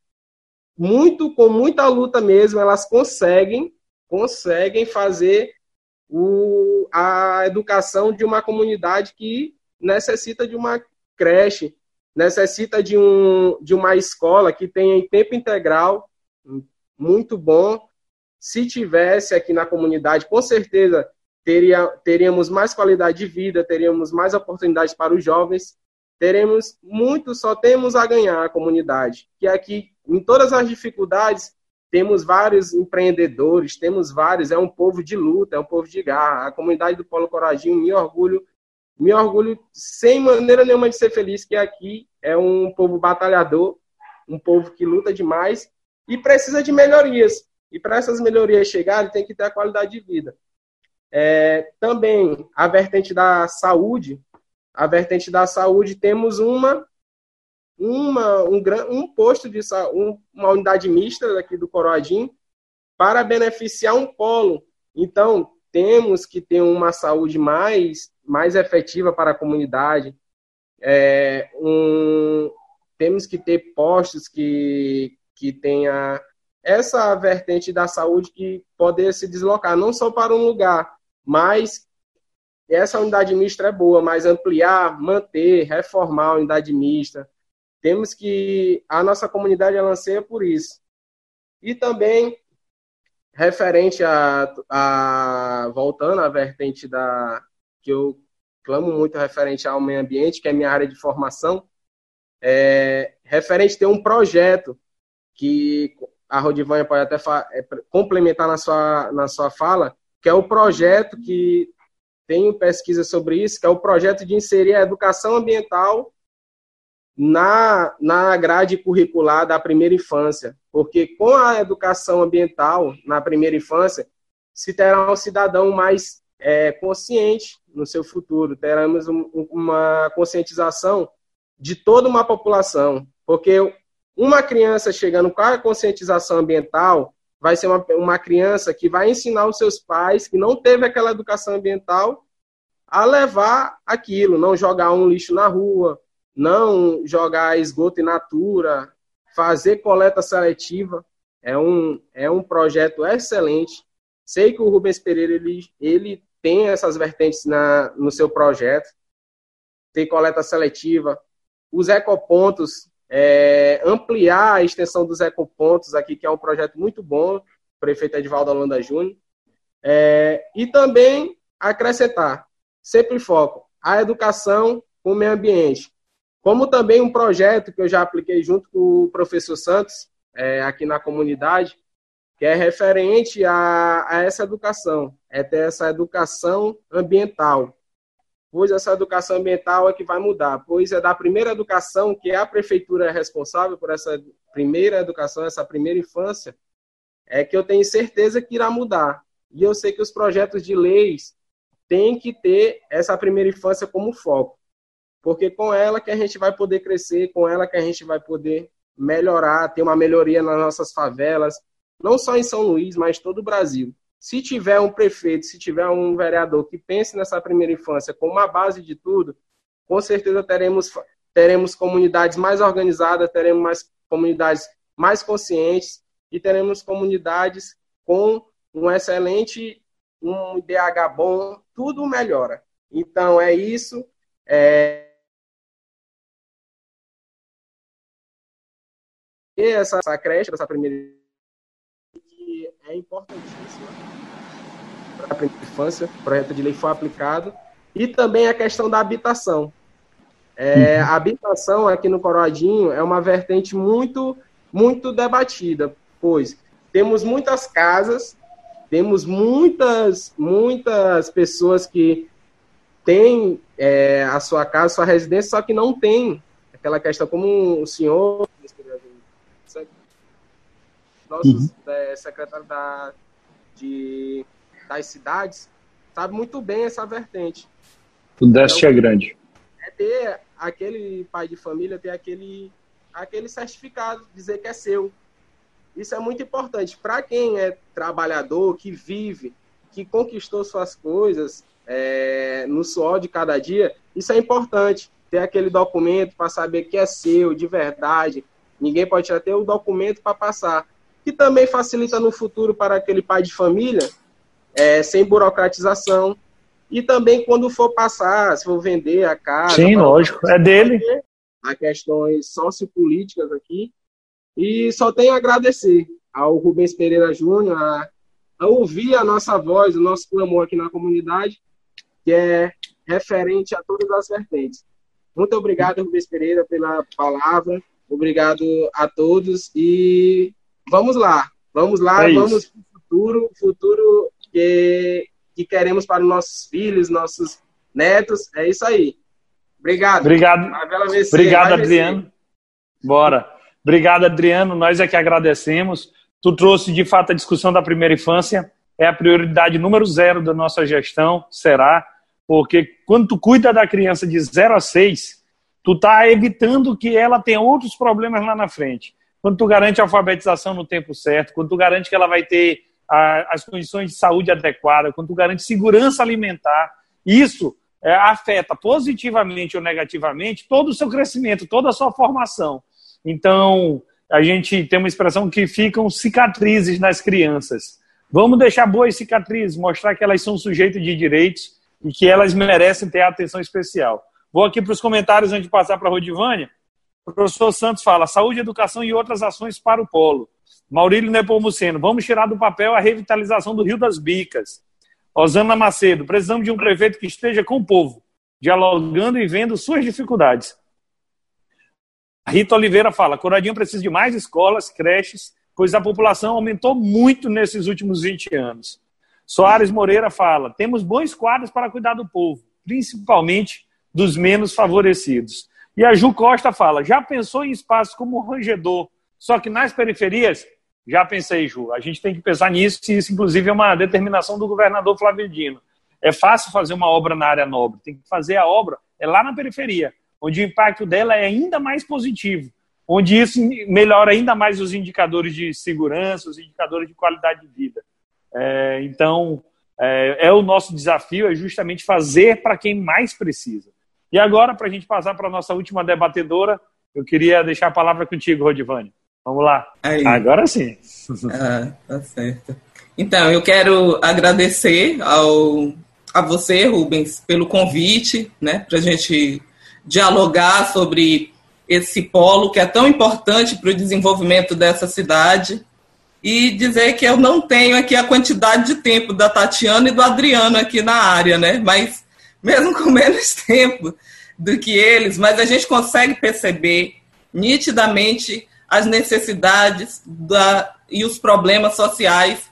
muito com muita luta mesmo, elas conseguem conseguem fazer o, a educação de uma comunidade que necessita de uma creche, necessita de, um, de uma escola que tenha em tempo integral, muito bom, se tivesse aqui na comunidade, com certeza teria, teríamos mais qualidade de vida, teríamos mais oportunidades para os jovens, teremos muito, só temos a ganhar a comunidade. Que aqui, em todas as dificuldades, temos vários empreendedores, temos vários, é um povo de luta, é um povo de garra. A comunidade do Polo Coradinho me orgulho, me orgulho sem maneira nenhuma de ser feliz que aqui é um povo batalhador, um povo que luta demais e precisa de melhorias. E para essas melhorias chegarem, tem que ter a qualidade de vida. É, também a vertente da saúde, a vertente da saúde temos uma uma um, um posto de um, uma unidade mista aqui do Coroadim para beneficiar um polo. Então temos que ter uma saúde mais mais efetiva para a comunidade. É, um, temos que ter postos que que tenha essa vertente da saúde que poder se deslocar não só para um lugar, mas essa unidade mista é boa, mas ampliar, manter, reformar a unidade mista. Temos que. A nossa comunidade ela anseia por isso. E também, referente a, a. Voltando à vertente da. que eu clamo muito referente ao meio ambiente, que é minha área de formação, é, referente ter um projeto que a Rodivanha pode até é, complementar na sua, na sua fala, que é o projeto que tenho pesquisa sobre isso, que é o projeto de inserir a educação ambiental na, na grade curricular da primeira infância. Porque com a educação ambiental na primeira infância, se terá um cidadão mais é, consciente no seu futuro, teremos um, uma conscientização de toda uma população. Porque uma criança chegando com a conscientização ambiental, vai ser uma, uma criança que vai ensinar os seus pais, que não teve aquela educação ambiental, a levar aquilo, não jogar um lixo na rua, não jogar esgoto in natura, fazer coleta seletiva. É um, é um projeto excelente. Sei que o Rubens Pereira ele, ele tem essas vertentes na, no seu projeto. Tem coleta seletiva. Os ecopontos é, ampliar a extensão dos ecopontos aqui, que é um projeto muito bom, prefeito Edvaldo Holanda Júnior, é, e também acrescentar, sempre foco, a educação com o meio ambiente, como também um projeto que eu já apliquei junto com o professor Santos, é, aqui na comunidade, que é referente a, a essa educação, é ter essa educação ambiental, pois essa educação ambiental é que vai mudar, pois é da primeira educação que a prefeitura é responsável por essa primeira educação, essa primeira infância, é que eu tenho certeza que irá mudar. E eu sei que os projetos de leis têm que ter essa primeira infância como foco, porque com ela que a gente vai poder crescer, com ela que a gente vai poder melhorar, ter uma melhoria nas nossas favelas, não só em São Luís, mas todo o Brasil. Se tiver um prefeito, se tiver um vereador que pense nessa primeira infância como uma base de tudo, com certeza teremos, teremos comunidades mais organizadas, teremos mais comunidades mais conscientes e teremos comunidades com um excelente, um IDH bom, tudo melhora. Então, é isso. É... essa, essa creche, essa primeira que é importantíssima para a infância, o projeto de lei foi aplicado, e também a questão da habitação. É, uhum. a habitação aqui no Coroadinho é uma vertente muito, muito debatida, pois temos muitas casas, temos muitas, muitas pessoas que têm é, a sua casa, sua residência, só que não tem aquela questão como o senhor, nossos uhum. é, secretário da, de das cidades, sabe muito bem essa vertente. O déficit então, é grande. É ter aquele pai de família, ter aquele, aquele certificado, dizer que é seu. Isso é muito importante. Para quem é trabalhador, que vive, que conquistou suas coisas é, no suor de cada dia, isso é importante. Ter aquele documento para saber que é seu, de verdade. Ninguém pode já ter o documento para passar. Que também facilita no futuro para aquele pai de família é, sem burocratização. E também quando for passar, se for vender a casa. Sim, lógico, é dele. Há questões sociopolíticas aqui. E só tenho a agradecer ao Rubens Pereira Júnior, a, ouvir a nossa voz, o nosso clamor aqui na comunidade, que é referente a todas as vertentes. Muito obrigado, Rubens Pereira, pela palavra. Obrigado a todos e vamos lá, vamos lá, é vamos para o futuro, futuro que, que queremos para os nossos filhos, nossos netos. É isso aí. Obrigado. Obrigado. Obrigado, Adriano. Bora. Obrigado, Adriano. Nós é que agradecemos. Tu trouxe de fato a discussão da primeira infância. É a prioridade número zero da nossa gestão, será, porque quando tu cuida da criança de 0 a 6, tu está evitando que ela tenha outros problemas lá na frente. Quando tu garante a alfabetização no tempo certo, quando tu garante que ela vai ter a, as condições de saúde adequadas, quando tu garante segurança alimentar, isso é, afeta positivamente ou negativamente todo o seu crescimento, toda a sua formação. Então, a gente tem uma expressão que ficam cicatrizes nas crianças. Vamos deixar boas cicatrizes, mostrar que elas são sujeitos de direitos e que elas merecem ter atenção especial. Vou aqui para os comentários antes de passar para a Rodivânia. O professor Santos fala: saúde, educação e outras ações para o polo. Maurílio Nepomuceno, vamos tirar do papel a revitalização do Rio das Bicas. Osana Macedo, precisamos de um prefeito que esteja com o povo, dialogando e vendo suas dificuldades. Rita Oliveira fala: Coradinho precisa de mais escolas, creches, pois a população aumentou muito nesses últimos 20 anos. Soares Moreira fala: temos bons quadros para cuidar do povo, principalmente dos menos favorecidos. E a Ju Costa fala: já pensou em espaços como Rangedor, só que nas periferias? Já pensei, Ju. A gente tem que pensar nisso, e isso, inclusive, é uma determinação do governador Flávio Dino. É fácil fazer uma obra na área nobre, tem que fazer a obra é lá na periferia, onde o impacto dela é ainda mais positivo, onde isso melhora ainda mais os indicadores de segurança, os indicadores de qualidade de vida. É, então, é, é o nosso desafio, é justamente fazer para quem mais precisa. E agora, para a gente passar para a nossa última debatedora, eu queria deixar a palavra contigo, Rodivane. Vamos lá. Aí. Agora sim. Ah, tá certo. Então, eu quero agradecer ao, a você, Rubens, pelo convite, né, para a gente dialogar sobre esse polo que é tão importante para o desenvolvimento dessa cidade e dizer que eu não tenho aqui a quantidade de tempo da Tatiana e do Adriano aqui na área, né? Mas mesmo com menos tempo do que eles, mas a gente consegue perceber nitidamente as necessidades da, e os problemas sociais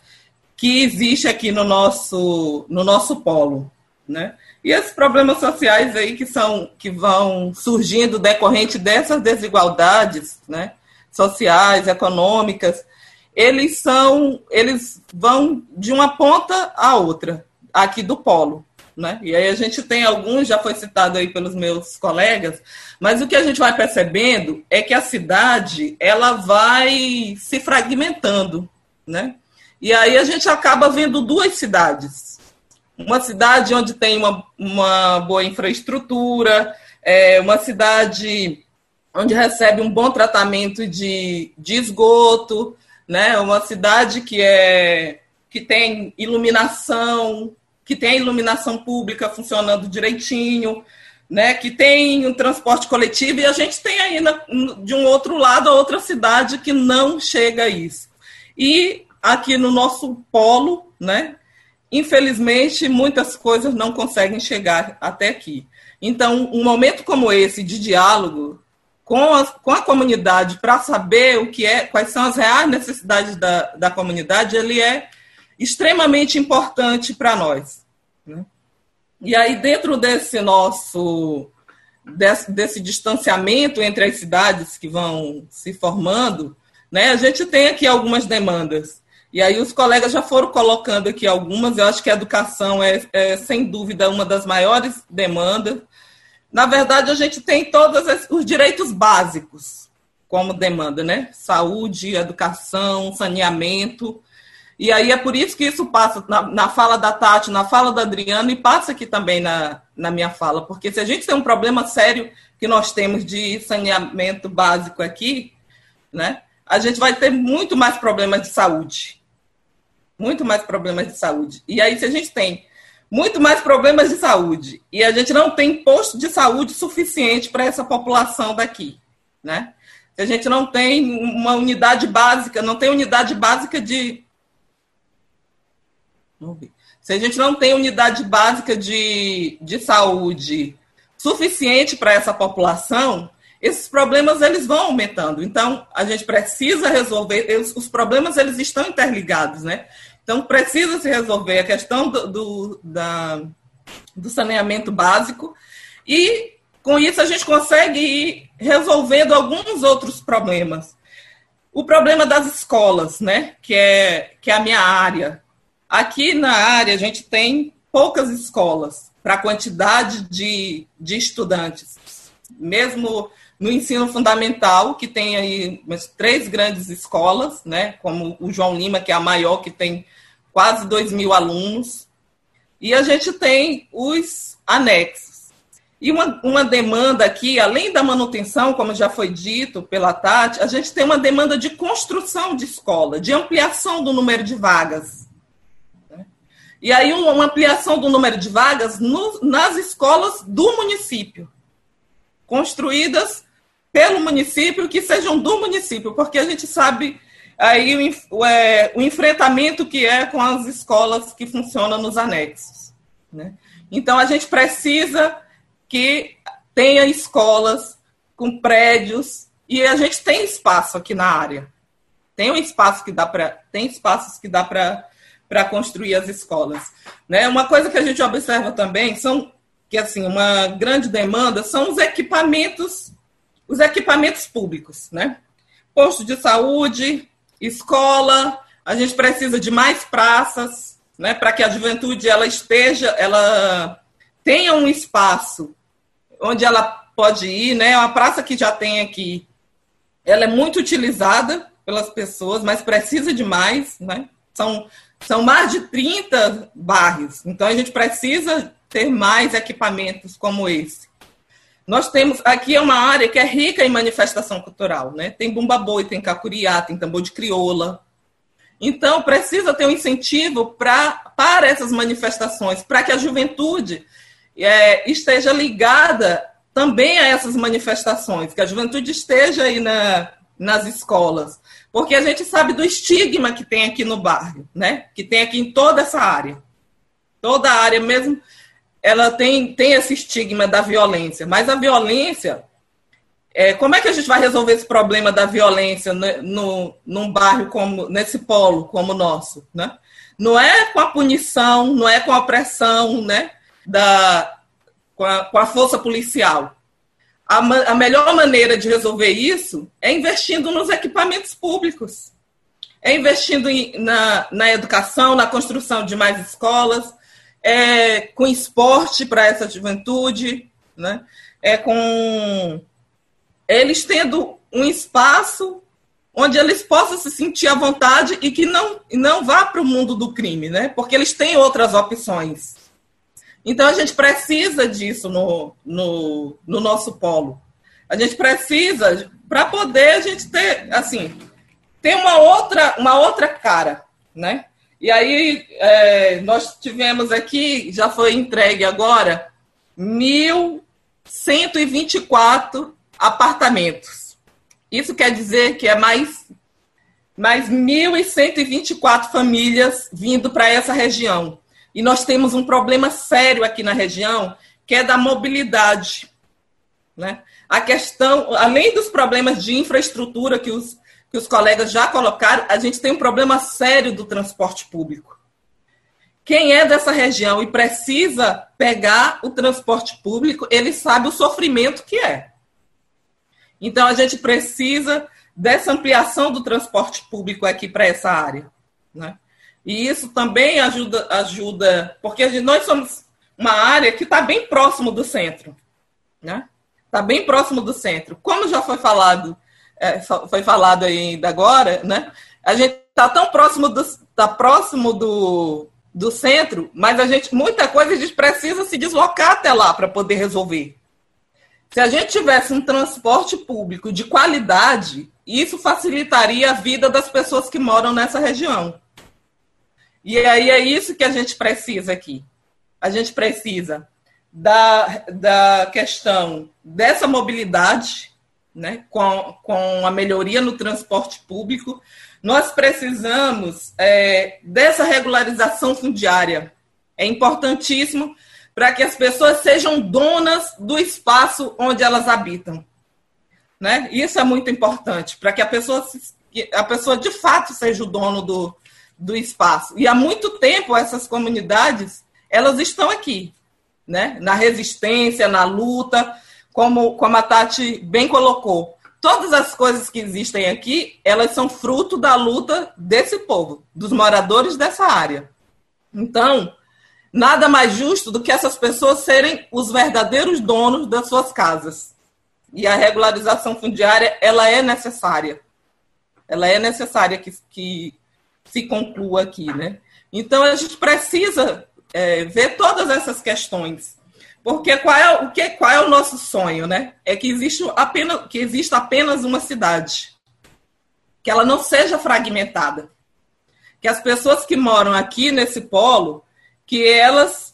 que existe aqui no nosso, no nosso polo, né? E esses problemas sociais aí que são que vão surgindo decorrente dessas desigualdades, né, sociais, econômicas, eles são eles vão de uma ponta à outra aqui do polo né? E aí a gente tem alguns, já foi citado aí pelos meus colegas, mas o que a gente vai percebendo é que a cidade ela vai se fragmentando, né? E aí a gente acaba vendo duas cidades. Uma cidade onde tem uma, uma boa infraestrutura, é, uma cidade onde recebe um bom tratamento de, de esgoto, né? Uma cidade que é que tem iluminação, que tem a iluminação pública funcionando direitinho, né, que tem um transporte coletivo, e a gente tem ainda, de um outro lado, a outra cidade que não chega a isso. E aqui no nosso polo, né, infelizmente, muitas coisas não conseguem chegar até aqui. Então, um momento como esse de diálogo com a, com a comunidade para saber o que é, quais são as reais necessidades da, da comunidade, ele é extremamente importante para nós. E aí, dentro desse nosso desse, desse, distanciamento entre as cidades que vão se formando, né, a gente tem aqui algumas demandas. E aí os colegas já foram colocando aqui algumas, eu acho que a educação é, é sem dúvida uma das maiores demandas. Na verdade, a gente tem todos os direitos básicos como demanda, né? Saúde, educação, saneamento, e aí é por isso que isso passa na, na, fala da Tati, na fala da Adriana e passa aqui também na, na minha fala, porque se a gente tem um problema sério que nós temos de saneamento básico aqui, né, a gente vai ter muito mais problemas de saúde. Muito mais problemas de saúde. E aí, se a gente tem muito mais problemas de saúde e a gente não tem posto de saúde suficiente para essa população daqui, né? Se a gente não tem uma unidade básica, não tem unidade básica de Se a gente não tem unidade básica de, de saúde suficiente para essa população, esses problemas eles vão aumentando. Então, a gente precisa resolver, eles, os problemas eles estão interligados, né? Então, precisa se resolver a questão do, do, da, do saneamento básico e, com isso, a gente consegue ir resolvendo alguns outros problemas. O problema das escolas, né? Que é, que é a minha área. Aqui na área, a gente tem poucas escolas para a quantidade de, de estudantes. Mesmo no ensino fundamental, que tem aí umas três grandes escolas, né, como o João Lima, que é a maior, que tem quase 2 mil alunos, e a gente tem os anexos. E uma, uma demanda aqui, além da manutenção, como já foi dito pela Tati, a gente tem uma demanda de construção de escola, de ampliação do número de vagas. E aí, uma ampliação do número de vagas no, nas escolas do município, construídas pelo município, que sejam do município, porque a gente sabe aí o, é, o enfrentamento que é com as escolas que funcionam nos anexos. Né? Então, a gente precisa que tenha escolas com prédios, e a gente tem espaço aqui na área. Tem um espaço que dá para. Tem espaços que dá para construir as escolas. Né? Uma coisa que a gente observa também são que assim, uma grande demanda são os equipamentos os equipamentos públicos, né? Posto de saúde, escola, a gente precisa de mais praças, né, para que a juventude ela esteja, ela tenha um espaço onde ela pode ir, né? Uma praça que já tem aqui, ela é muito utilizada pelas pessoas, mas precisa de mais, né? São são mais de 30 bairros, então a gente precisa ter mais equipamentos como esse. Nós temos, aqui é uma área que é rica em manifestação cultural, né? Tem bumba boi, tem cacuriá, tem tambor de crioula. Então, precisa ter um incentivo pra, para essas manifestações, para que a juventude é, esteja ligada também a essas manifestações, que a juventude esteja aí na, nas escolas. Porque a gente sabe do estigma que tem aqui no bairro, né? Que tem aqui em toda essa área. Toda a área, mesmo ela tem, tem esse estigma da violência, mas a violência, é, como é que a gente vai resolver esse problema da violência no, no, num bairro como, nesse polo como o nosso, né? Não é com a punição, não é com a pressão, né? Da, com, a, com a força policial. A, a melhor maneira de resolver isso é investindo nos equipamentos públicos, é investindo em, na, na educação, na construção de mais escolas, é, com esporte para essa juventude, né? é com eles tendo um espaço onde eles possam se sentir à vontade e que não, não vá para o mundo do crime, né? porque eles têm outras opções. Então a gente precisa disso no, no, no nosso polo. A gente precisa, para poder a gente ter, assim, ter uma outra, uma outra cara, né? E aí, é, nós tivemos aqui, já foi entregue agora, 1.124 apartamentos. Isso quer dizer que é mais, mais 1.124 famílias vindo para essa região. E nós temos um problema sério aqui na região, que é da mobilidade. Né? A questão, além dos problemas de infraestrutura que os que os colegas já colocaram, a gente tem um problema sério do transporte público. Quem é dessa região e precisa pegar o transporte público, ele sabe o sofrimento que é. Então, a gente precisa dessa ampliação do transporte público aqui para essa área. Né? E isso também ajuda, ajuda porque gente, nós somos uma área que está bem próximo do centro. Está né? Tá bem próximo do centro. Como já foi falado é, foi falado ainda agora, né? A gente está tão próximo do, tá próximo do, do centro, mas a gente muita coisa a gente precisa se deslocar até lá para poder resolver. Se a gente tivesse um transporte público de qualidade, isso facilitaria a vida das pessoas que moram nessa região. E aí é isso que a gente precisa aqui. A gente precisa da, da questão dessa mobilidade né, com, com a melhoria no transporte público, nós precisamos é, dessa regularização fundiária. É importantíssimo para que as pessoas sejam donas do espaço onde elas habitam. Né? Isso é muito importante, para que a pessoa, a pessoa de fato seja o dono do, do espaço. E há muito tempo essas comunidades elas estão aqui, né? na resistência, na luta, como, como a Tati bem colocou. Todas as coisas que existem aqui, elas são fruto da luta desse povo, dos moradores dessa área. Então, nada mais justo do que essas pessoas serem os verdadeiros donos das suas casas. E a regularização fundiária, ela é necessária. Ela é necessária que, que se conclua aqui, né? Então, a gente precisa é, ver todas essas questões. Porque qual é, o que, qual é o nosso sonho, né? É que, existe apenas, que exista apenas uma cidade. Que ela não seja fragmentada. Que as pessoas que moram aqui nesse polo que elas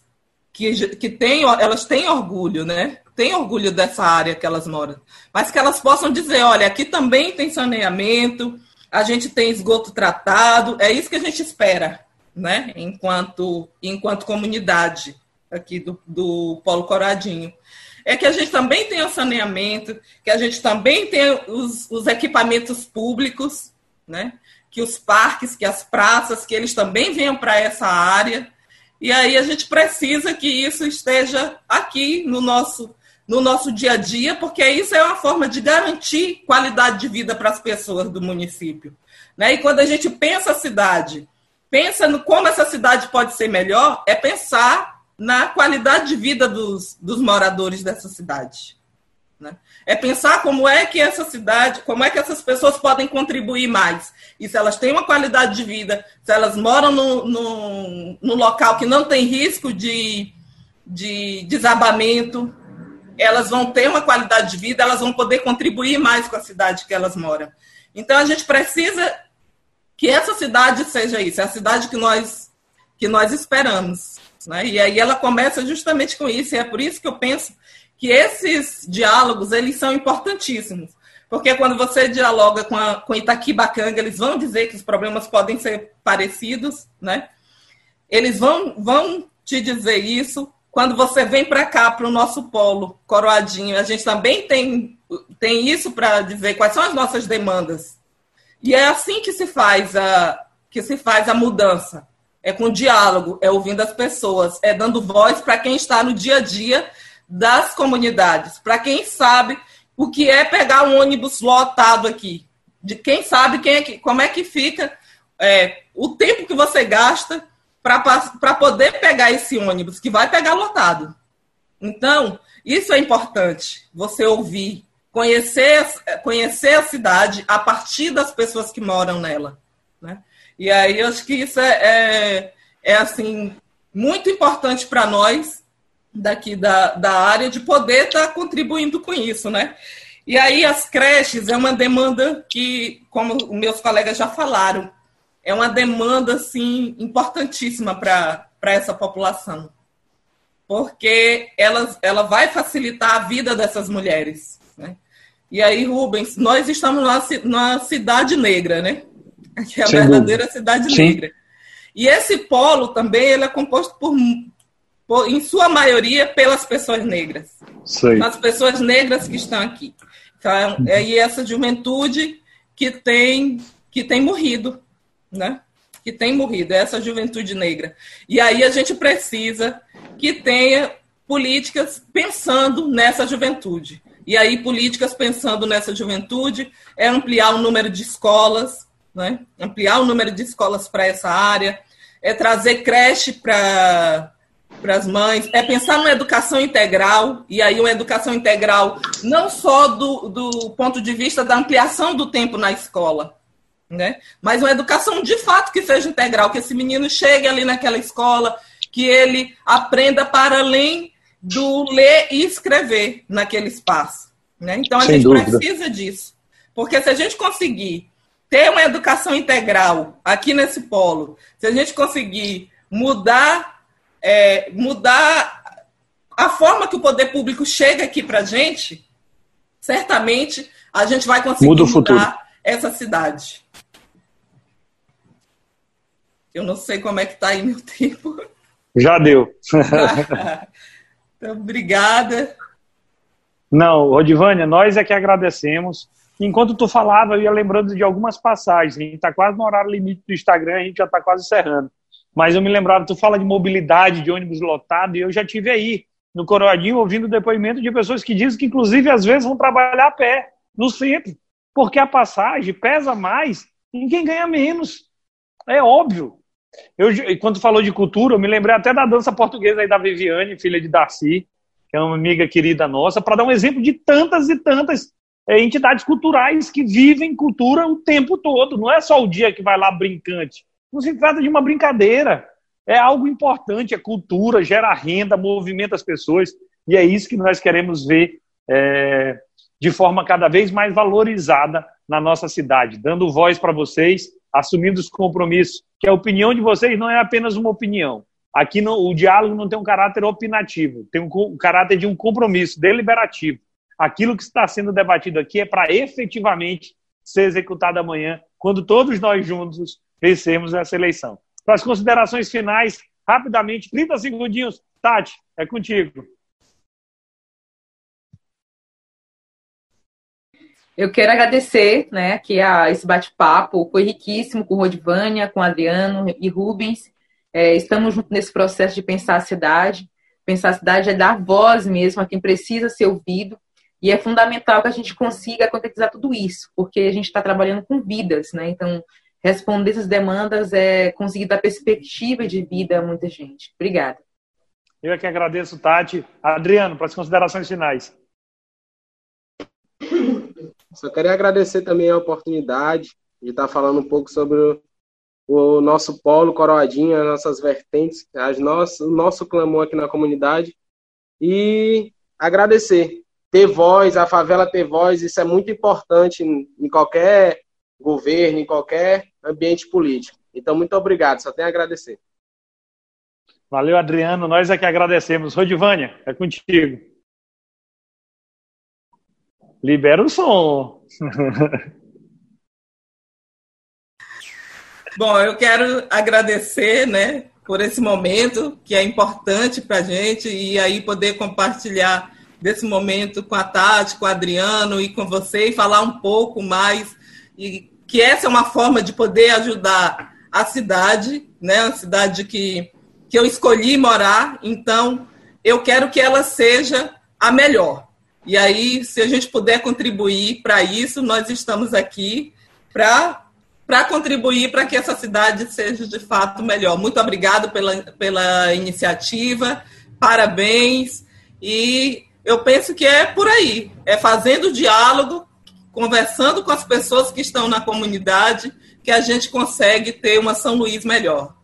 que, que têm, elas têm orgulho, né? Têm orgulho dessa área que elas moram. Mas que elas possam dizer, olha, aqui também tem saneamento, a gente tem esgoto tratado, é isso que a gente espera, né? Enquanto, enquanto comunidade aqui do, do Polo Coradinho. É que a gente também tenha saneamento, que a gente também tenha os, os equipamentos públicos, né? Que os parques, que as praças, que eles também venham para essa área, e aí a gente precisa que isso esteja aqui no nosso, no nosso dia a dia, porque isso é uma forma de garantir qualidade de vida para as pessoas do município. Né? E quando a gente pensa a cidade, pensa no como essa cidade pode ser melhor, é pensar na qualidade de vida dos, dos moradores dessa cidade. Né? É pensar como é que essa cidade, como é que essas pessoas podem contribuir mais. E se elas têm uma qualidade de vida, se elas moram no, no, no local que não tem risco de, de desabamento, elas vão ter uma qualidade de vida, elas vão poder contribuir mais com a cidade que elas moram. Então a gente precisa que essa cidade seja isso, é a cidade que nós que nós esperamos. Né? E aí ela começa justamente com isso, e é por isso que eu penso que esses diálogos eles são importantíssimos. Porque quando você dialoga com, a, com Itaquibacanga, eles vão dizer que os problemas podem ser parecidos, né? Eles vão, vão te dizer isso. Quando você vem para cá, para o nosso polo, Coroadinho, a gente também tem, tem isso para dizer quais são as nossas demandas. E é assim que se faz a, que se faz a mudança. É com diálogo, é ouvindo as pessoas, é dando voz para quem está no dia a dia das comunidades, para quem sabe o que é pegar um ônibus lotado aqui, de quem sabe quem é que, como é que fica é, o tempo que você gasta para poder pegar esse ônibus, que vai pegar lotado. Então, isso é importante, você ouvir, conhecer, conhecer a cidade a partir das pessoas que moram nela. Né? E aí, eu acho que isso é, é, é assim, muito importante para nós, daqui da, da área de poder estar tá contribuindo com isso, né? E aí as creches é uma demanda que, como meus colegas já falaram, é uma demanda assim importantíssima para essa população, porque ela, ela vai facilitar a vida dessas mulheres. Né? E aí, Rubens, nós estamos na, na cidade negra, né? Que é a Sem verdadeira dúvida. cidade Sim. negra. E esse polo também ele é composto por em sua maioria, pelas pessoas negras. Sei. As pessoas negras que estão aqui. Então, é aí essa juventude que tem, que tem morrido, né? Que tem morrido, é essa juventude negra. E aí a gente precisa que tenha políticas pensando nessa juventude. E aí, políticas pensando nessa juventude é ampliar o número de escolas, né? ampliar o número de escolas para essa área, é trazer creche para para as mães, é pensar numa educação integral, e aí uma educação integral não só do, do ponto de vista da ampliação do tempo na escola, né? mas uma educação de fato que seja integral, que esse menino chegue ali naquela escola, que ele aprenda para além do ler e escrever naquele espaço. Né? Então a Sem gente dúvida. precisa disso. Porque se a gente conseguir ter uma educação integral aqui nesse polo, se a gente conseguir mudar é, mudar a forma que o poder público chega aqui para a gente, certamente a gente vai conseguir Muda mudar essa cidade. Eu não sei como é que está aí meu tempo. Já deu. então, obrigada. Não, Rodivânia, nós é que agradecemos. Enquanto tu falava, eu ia lembrando de algumas passagens. A gente está quase no horário limite do Instagram, a gente já está quase encerrando. Mas eu me lembrava, tu fala de mobilidade, de ônibus lotado, e eu já tive aí, no Coroadinho, ouvindo depoimento de pessoas que dizem que, inclusive, às vezes vão trabalhar a pé, no centro, porque a passagem pesa mais em quem ganha menos. É óbvio. Eu, quando falou de cultura, eu me lembrei até da dança portuguesa aí da Viviane, filha de Darcy, que é uma amiga querida nossa, para dar um exemplo de tantas e tantas é, entidades culturais que vivem cultura o tempo todo. Não é só o dia que vai lá brincante. Não se trata de uma brincadeira. É algo importante, é cultura, gera renda, movimenta as pessoas. E é isso que nós queremos ver é, de forma cada vez mais valorizada na nossa cidade, dando voz para vocês, assumindo os compromissos, que a opinião de vocês não é apenas uma opinião. Aqui no, o diálogo não tem um caráter opinativo, tem um, um caráter de um compromisso deliberativo. Aquilo que está sendo debatido aqui é para efetivamente ser executado amanhã, quando todos nós juntos vencemos essa eleição. Para as considerações finais, rapidamente, 30 segundinhos. Tati, é contigo. Eu quero agradecer né, que a, esse bate-papo foi riquíssimo com Rodivânia, com Adriano e Rubens. É, estamos juntos nesse processo de pensar a cidade. Pensar a cidade é dar voz mesmo a quem precisa ser ouvido. E é fundamental que a gente consiga concretizar tudo isso, porque a gente está trabalhando com vidas, né? Então, responder essas demandas é conseguir dar perspectiva de vida a muita gente. Obrigada. Eu é que agradeço, Tati. Adriano, para as considerações finais. Só queria agradecer também a oportunidade de estar falando um pouco sobre o nosso polo Coroadinha, as nossas vertentes, as nossas, o nosso clamor aqui na comunidade e agradecer. Ter voz, a favela ter voz, isso é muito importante em qualquer governo, em qualquer ambiente político. Então, muito obrigado, só tenho a agradecer. Valeu, Adriano. Nós é que agradecemos. Rodivânia, é contigo. Libera o som. Bom, eu quero agradecer, né, por esse momento que é importante para a gente e aí poder compartilhar desse momento com a Tati, com o Adriano e com você e falar um pouco mais e que essa é uma forma de poder ajudar a cidade, né, a cidade que que eu escolhi morar, então eu quero que ela seja a melhor. E aí, se a gente puder contribuir para isso, nós estamos aqui para contribuir para que essa cidade seja de fato melhor. Muito obrigado pela, pela iniciativa, parabéns. E eu penso que é por aí, é fazendo diálogo, conversando com as pessoas que estão na comunidade, que a gente consegue ter uma São Luís melhor.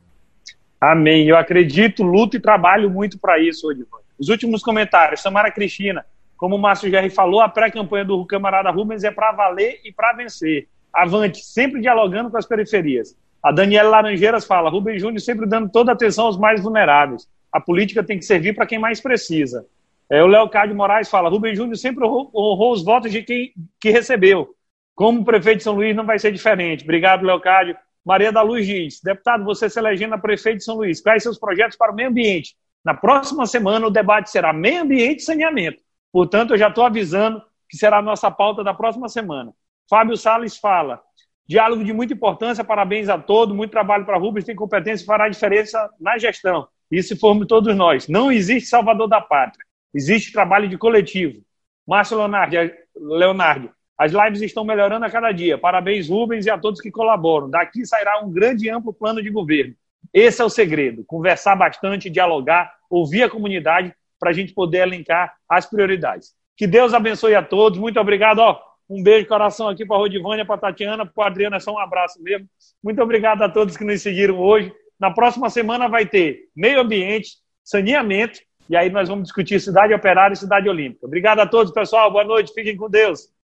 Amém. Eu acredito, luto e trabalho muito para isso, Odivan. Os últimos comentários. Samara Cristina. Como o Márcio Gerri falou, a pré-campanha do camarada Rubens é para valer e para vencer. Avante, sempre dialogando com as periferias. A Daniela Laranjeiras fala: Rubens Júnior sempre dando toda atenção aos mais vulneráveis. A política tem que servir para quem mais precisa. É, o Léo Cádio Moraes fala: Rubens Júnior sempre honrou, honrou, os votos de quem que recebeu. Como prefeito de São Luís não vai ser diferente. Obrigado, Léo Cádio. Maria da Luz diz: Deputado, você se elegendo a prefeito de São Luís, quais seus projetos para o meio ambiente? Na próxima semana o debate será meio ambiente e saneamento. Portanto, eu já estou avisando que será a nossa pauta da próxima semana. Fábio Salles fala: diálogo de muita importância, parabéns a todos, muito trabalho para Rubens, tem competência e fará diferença na gestão. Isso formos todos nós. Não existe salvador da pátria, existe trabalho de coletivo. Márcio Leonardo, Leonardo, as lives estão melhorando a cada dia. Parabéns, Rubens, e a todos que colaboram. Daqui sairá um grande e amplo plano de governo. Esse é o segredo: conversar bastante, dialogar, ouvir a comunidade para a gente poder elencar as prioridades. Que Deus abençoe a todos. Muito obrigado. Ó, um beijo, coração aqui para a Rodivânia, para a Tatiana, para a Adriana. É só um abraço mesmo. Muito obrigado a todos que nos seguiram hoje. Na próxima semana vai ter meio ambiente, saneamento, e aí nós vamos discutir cidade operária e cidade olímpica. Obrigado a todos, pessoal. Boa noite. Fiquem com Deus.